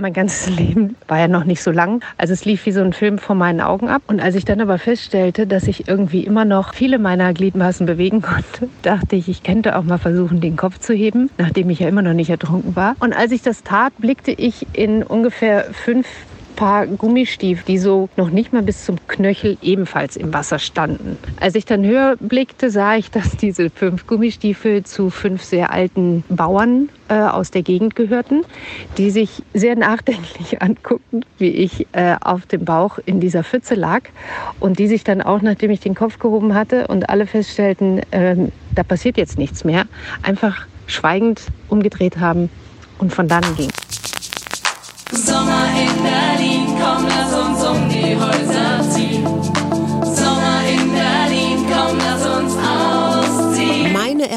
Mein ganzes Leben war ja noch nicht so lang. Also es lief wie so ein Film vor meinen Augen ab. Und als ich dann aber feststellte, dass ich irgendwie immer noch viele meiner Gliedmaßen bewegen konnte, dachte ich, ich könnte auch mal versuchen, den Kopf zu heben, nachdem ich ja immer noch nicht ertrunken war. Und als ich das tat, blickte ich in ungefähr fünf Paar Gummistiefel, die so noch nicht mal bis zum Knöchel ebenfalls im Wasser standen. Als ich dann höher blickte, sah ich, dass diese fünf Gummistiefel zu fünf sehr alten Bauern äh, aus der Gegend gehörten, die sich sehr nachdenklich anguckten, wie ich äh, auf dem Bauch in dieser Pfütze lag und die sich dann auch, nachdem ich den Kopf gehoben hatte und alle feststellten, äh, da passiert jetzt nichts mehr, einfach schweigend umgedreht haben und von dann ging. Sommer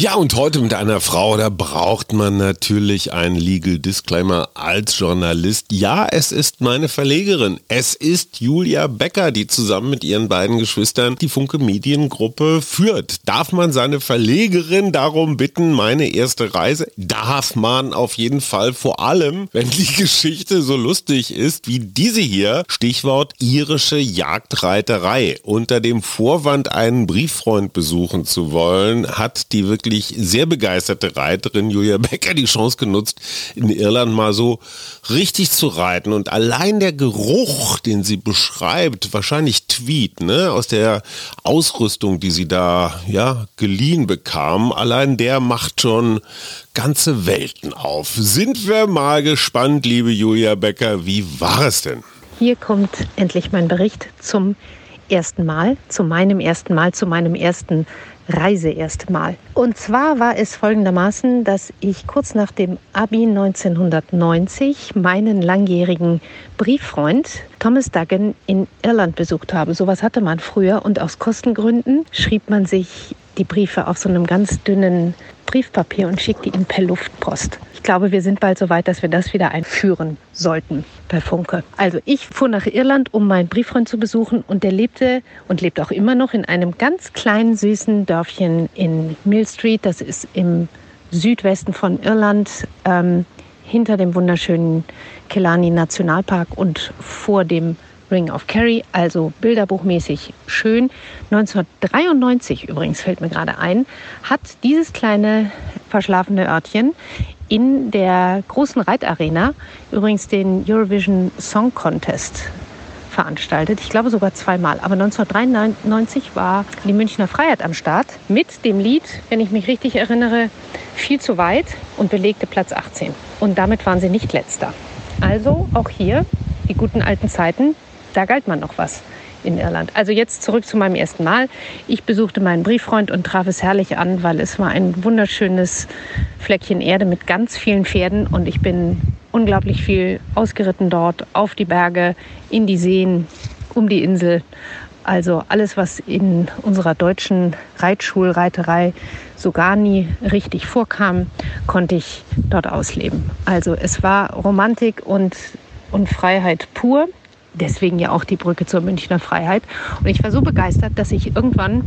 Ja, und heute mit einer Frau, da braucht man natürlich einen Legal Disclaimer als Journalist. Ja, es ist meine Verlegerin. Es ist Julia Becker, die zusammen mit ihren beiden Geschwistern die Funke Mediengruppe führt. Darf man seine Verlegerin darum bitten, meine erste Reise? Darf man auf jeden Fall, vor allem, wenn die Geschichte so lustig ist wie diese hier. Stichwort irische Jagdreiterei. Unter dem Vorwand, einen Brieffreund besuchen zu wollen, hat die wirklich wirklich sehr begeisterte Reiterin Julia Becker die Chance genutzt, in Irland mal so richtig zu reiten. Und allein der Geruch, den sie beschreibt, wahrscheinlich Tweet, ne, aus der Ausrüstung, die sie da, ja, geliehen bekam, allein der macht schon ganze Welten auf. Sind wir mal gespannt, liebe Julia Becker, wie war es denn? Hier kommt endlich mein Bericht zum ersten Mal, zu meinem ersten Mal, zu meinem ersten Reise erste Mal. Und zwar war es folgendermaßen, dass ich kurz nach dem Abi 1990 meinen langjährigen Brieffreund Thomas Duggan in Irland besucht habe. Sowas hatte man früher und aus Kostengründen schrieb man sich die Briefe auf so einem ganz dünnen Briefpapier und schickte ihn per Luftpost. Ich glaube, wir sind bald so weit, dass wir das wieder einführen sollten bei Funke. Also ich fuhr nach Irland, um meinen Brieffreund zu besuchen und der lebte und lebt auch immer noch in einem ganz kleinen süßen Dörfchen in Mill Street. Das ist im Südwesten von Irland. Ähm, hinter dem wunderschönen Killarney Nationalpark und vor dem Ring of Kerry, also bilderbuchmäßig schön. 1993 übrigens fällt mir gerade ein, hat dieses kleine verschlafene Örtchen in der großen Reitarena übrigens den Eurovision Song Contest veranstaltet. Ich glaube sogar zweimal. Aber 1993 war die Münchner Freiheit am Start mit dem Lied, wenn ich mich richtig erinnere, viel zu weit und belegte Platz 18. Und damit waren sie nicht letzter. Also auch hier die guten alten Zeiten da galt man noch was in Irland. Also jetzt zurück zu meinem ersten Mal. Ich besuchte meinen Brieffreund und traf es herrlich an, weil es war ein wunderschönes Fleckchen Erde mit ganz vielen Pferden und ich bin unglaublich viel ausgeritten dort auf die Berge, in die Seen, um die Insel. Also alles, was in unserer deutschen Reitschulreiterei so gar nie richtig vorkam, konnte ich dort ausleben. Also es war Romantik und, und Freiheit pur. Deswegen ja auch die Brücke zur Münchner Freiheit. Und ich war so begeistert, dass ich irgendwann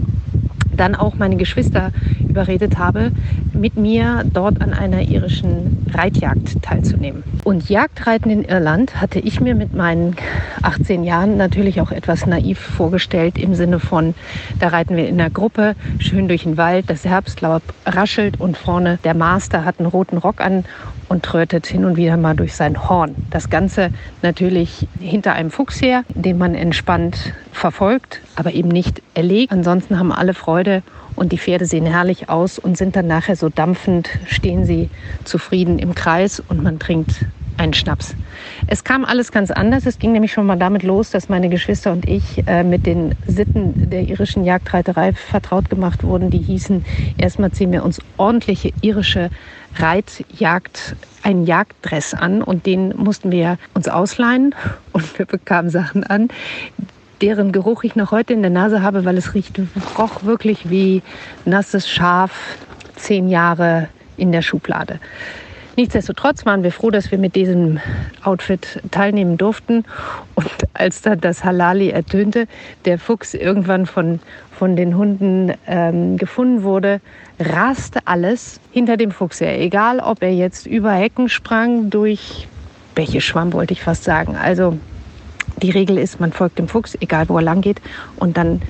dann auch meine Geschwister überredet habe, mit mir dort an einer irischen Reitjagd teilzunehmen. Und Jagdreiten in Irland hatte ich mir mit meinen 18 Jahren natürlich auch etwas naiv vorgestellt, im Sinne von, da reiten wir in einer Gruppe, schön durch den Wald, das Herbstlaub raschelt und vorne der Master hat einen roten Rock an und trötet hin und wieder mal durch sein Horn. Das Ganze natürlich hinter einem Fuchs her, den man entspannt verfolgt, aber eben nicht erlegt. Ansonsten haben alle Freude und die Pferde sehen herrlich aus und sind dann nachher so dampfend, stehen sie zufrieden im Kreis und man trinkt einen Schnaps. Es kam alles ganz anders. Es ging nämlich schon mal damit los, dass meine Geschwister und ich äh, mit den Sitten der irischen Jagdreiterei vertraut gemacht wurden. Die hießen, erstmal ziehen wir uns ordentliche irische Reitjagd, einen Jagddress an und den mussten wir uns ausleihen und wir bekamen Sachen an, deren Geruch ich noch heute in der Nase habe, weil es riecht, roch wirklich wie nasses Schaf, zehn Jahre in der Schublade. Nichtsdestotrotz waren wir froh, dass wir mit diesem Outfit teilnehmen durften. Und als dann das Halali ertönte, der Fuchs irgendwann von, von den Hunden ähm, gefunden wurde, raste alles hinter dem Fuchs her. Egal, ob er jetzt über Hecken sprang, durch Bäche schwamm, wollte ich fast sagen. Also die Regel ist, man folgt dem Fuchs, egal wo er lang geht. Und dann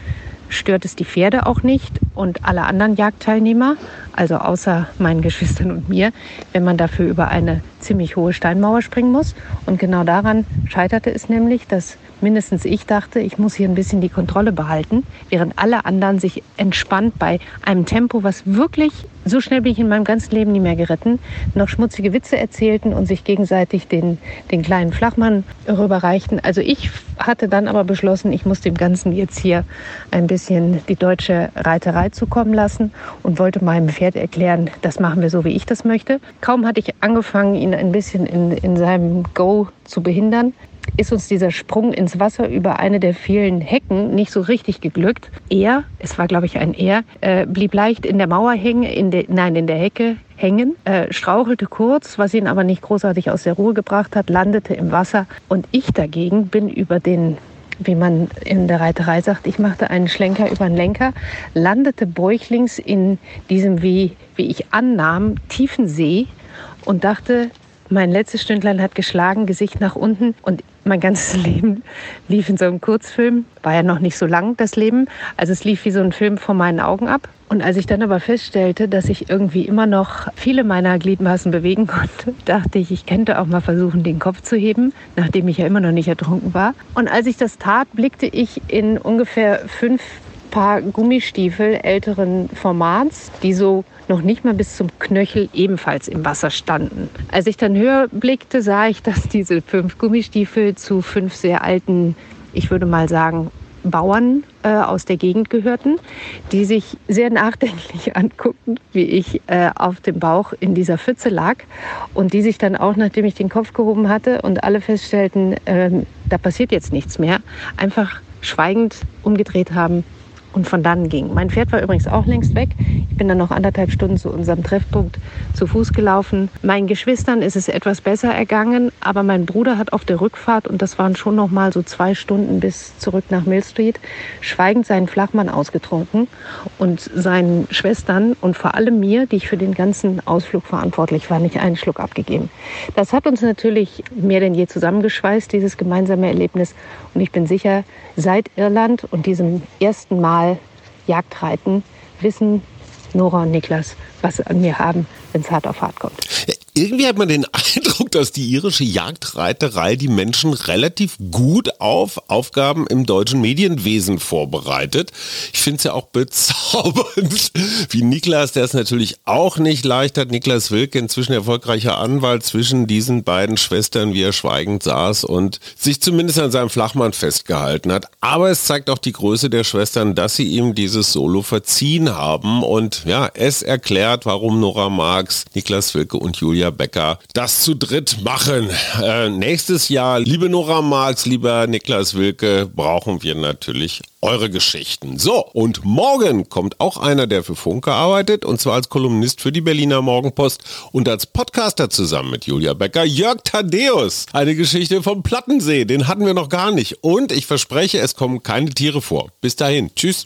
stört es die Pferde auch nicht und alle anderen Jagdteilnehmer, also außer meinen Geschwistern und mir, wenn man dafür über eine ziemlich hohe Steinmauer springen muss. Und genau daran scheiterte es nämlich, dass mindestens ich dachte, ich muss hier ein bisschen die Kontrolle behalten, während alle anderen sich entspannt bei einem Tempo, was wirklich, so schnell bin ich in meinem ganzen Leben nie mehr geritten, noch schmutzige Witze erzählten und sich gegenseitig den, den kleinen Flachmann rüberreichten. Also ich hatte dann aber beschlossen, ich muss dem Ganzen jetzt hier ein bisschen die deutsche Reiterei zukommen lassen und wollte meinem Pferd erklären, das machen wir so, wie ich das möchte. Kaum hatte ich angefangen, ihn ein bisschen in, in seinem Go zu behindern, ist uns dieser Sprung ins Wasser über eine der vielen Hecken nicht so richtig geglückt. Er, es war glaube ich ein Er, äh, blieb leicht in der Mauer hängen, in de, nein, in der Hecke hängen, äh, strauchelte kurz, was ihn aber nicht großartig aus der Ruhe gebracht hat, landete im Wasser und ich dagegen bin über den wie man in der Reiterei sagt, ich machte einen Schlenker über den Lenker, landete bäuchlings in diesem, wie, wie ich annahm, tiefen See und dachte, mein letztes Stündlein hat geschlagen, Gesicht nach unten und mein ganzes Leben lief in so einem Kurzfilm. War ja noch nicht so lang, das Leben. Also es lief wie so ein Film vor meinen Augen ab. Und als ich dann aber feststellte, dass ich irgendwie immer noch viele meiner Gliedmaßen bewegen konnte, dachte ich, ich könnte auch mal versuchen, den Kopf zu heben, nachdem ich ja immer noch nicht ertrunken war. Und als ich das tat, blickte ich in ungefähr fünf Paar Gummistiefel älteren Formats, die so noch nicht mal bis zum Knöchel ebenfalls im Wasser standen. Als ich dann höher blickte, sah ich, dass diese fünf Gummistiefel zu fünf sehr alten, ich würde mal sagen, Bauern äh, aus der Gegend gehörten, die sich sehr nachdenklich anguckten, wie ich äh, auf dem Bauch in dieser Pfütze lag und die sich dann auch, nachdem ich den Kopf gehoben hatte und alle feststellten, äh, da passiert jetzt nichts mehr, einfach schweigend umgedreht haben und von dann ging. Mein Pferd war übrigens auch längst weg. Ich bin dann noch anderthalb Stunden zu unserem Treffpunkt zu Fuß gelaufen. Meinen Geschwistern ist es etwas besser ergangen, aber mein Bruder hat auf der Rückfahrt, und das waren schon noch mal so zwei Stunden bis zurück nach Mill Street, schweigend seinen Flachmann ausgetrunken und seinen Schwestern und vor allem mir, die ich für den ganzen Ausflug verantwortlich war, nicht einen Schluck abgegeben. Das hat uns natürlich mehr denn je zusammengeschweißt, dieses gemeinsame Erlebnis. Und ich bin sicher, seit Irland und diesem ersten Mal Jagdreiten wissen Nora und Niklas, was sie an mir haben, wenn es hart auf hart kommt. Irgendwie hat man den Eindruck, dass die irische Jagdreiterei die Menschen relativ gut auf Aufgaben im deutschen Medienwesen vorbereitet. Ich finde es ja auch bezaubernd, wie Niklas, der es natürlich auch nicht leicht hat. Niklas Wilke, inzwischen erfolgreicher Anwalt zwischen diesen beiden Schwestern, wie er schweigend saß und sich zumindest an seinem Flachmann festgehalten hat. Aber es zeigt auch die Größe der Schwestern, dass sie ihm dieses Solo verziehen haben und ja, es erklärt, warum Nora Marx, Niklas Wilke und Julia Becker das zu dritt machen. Äh, nächstes Jahr, liebe Nora Marx, lieber Niklas Wilke, brauchen wir natürlich eure Geschichten. So, und morgen kommt auch einer, der für Funke arbeitet, und zwar als Kolumnist für die Berliner Morgenpost und als Podcaster zusammen mit Julia Becker, Jörg Thaddeus. Eine Geschichte vom Plattensee, den hatten wir noch gar nicht. Und ich verspreche, es kommen keine Tiere vor. Bis dahin, tschüss.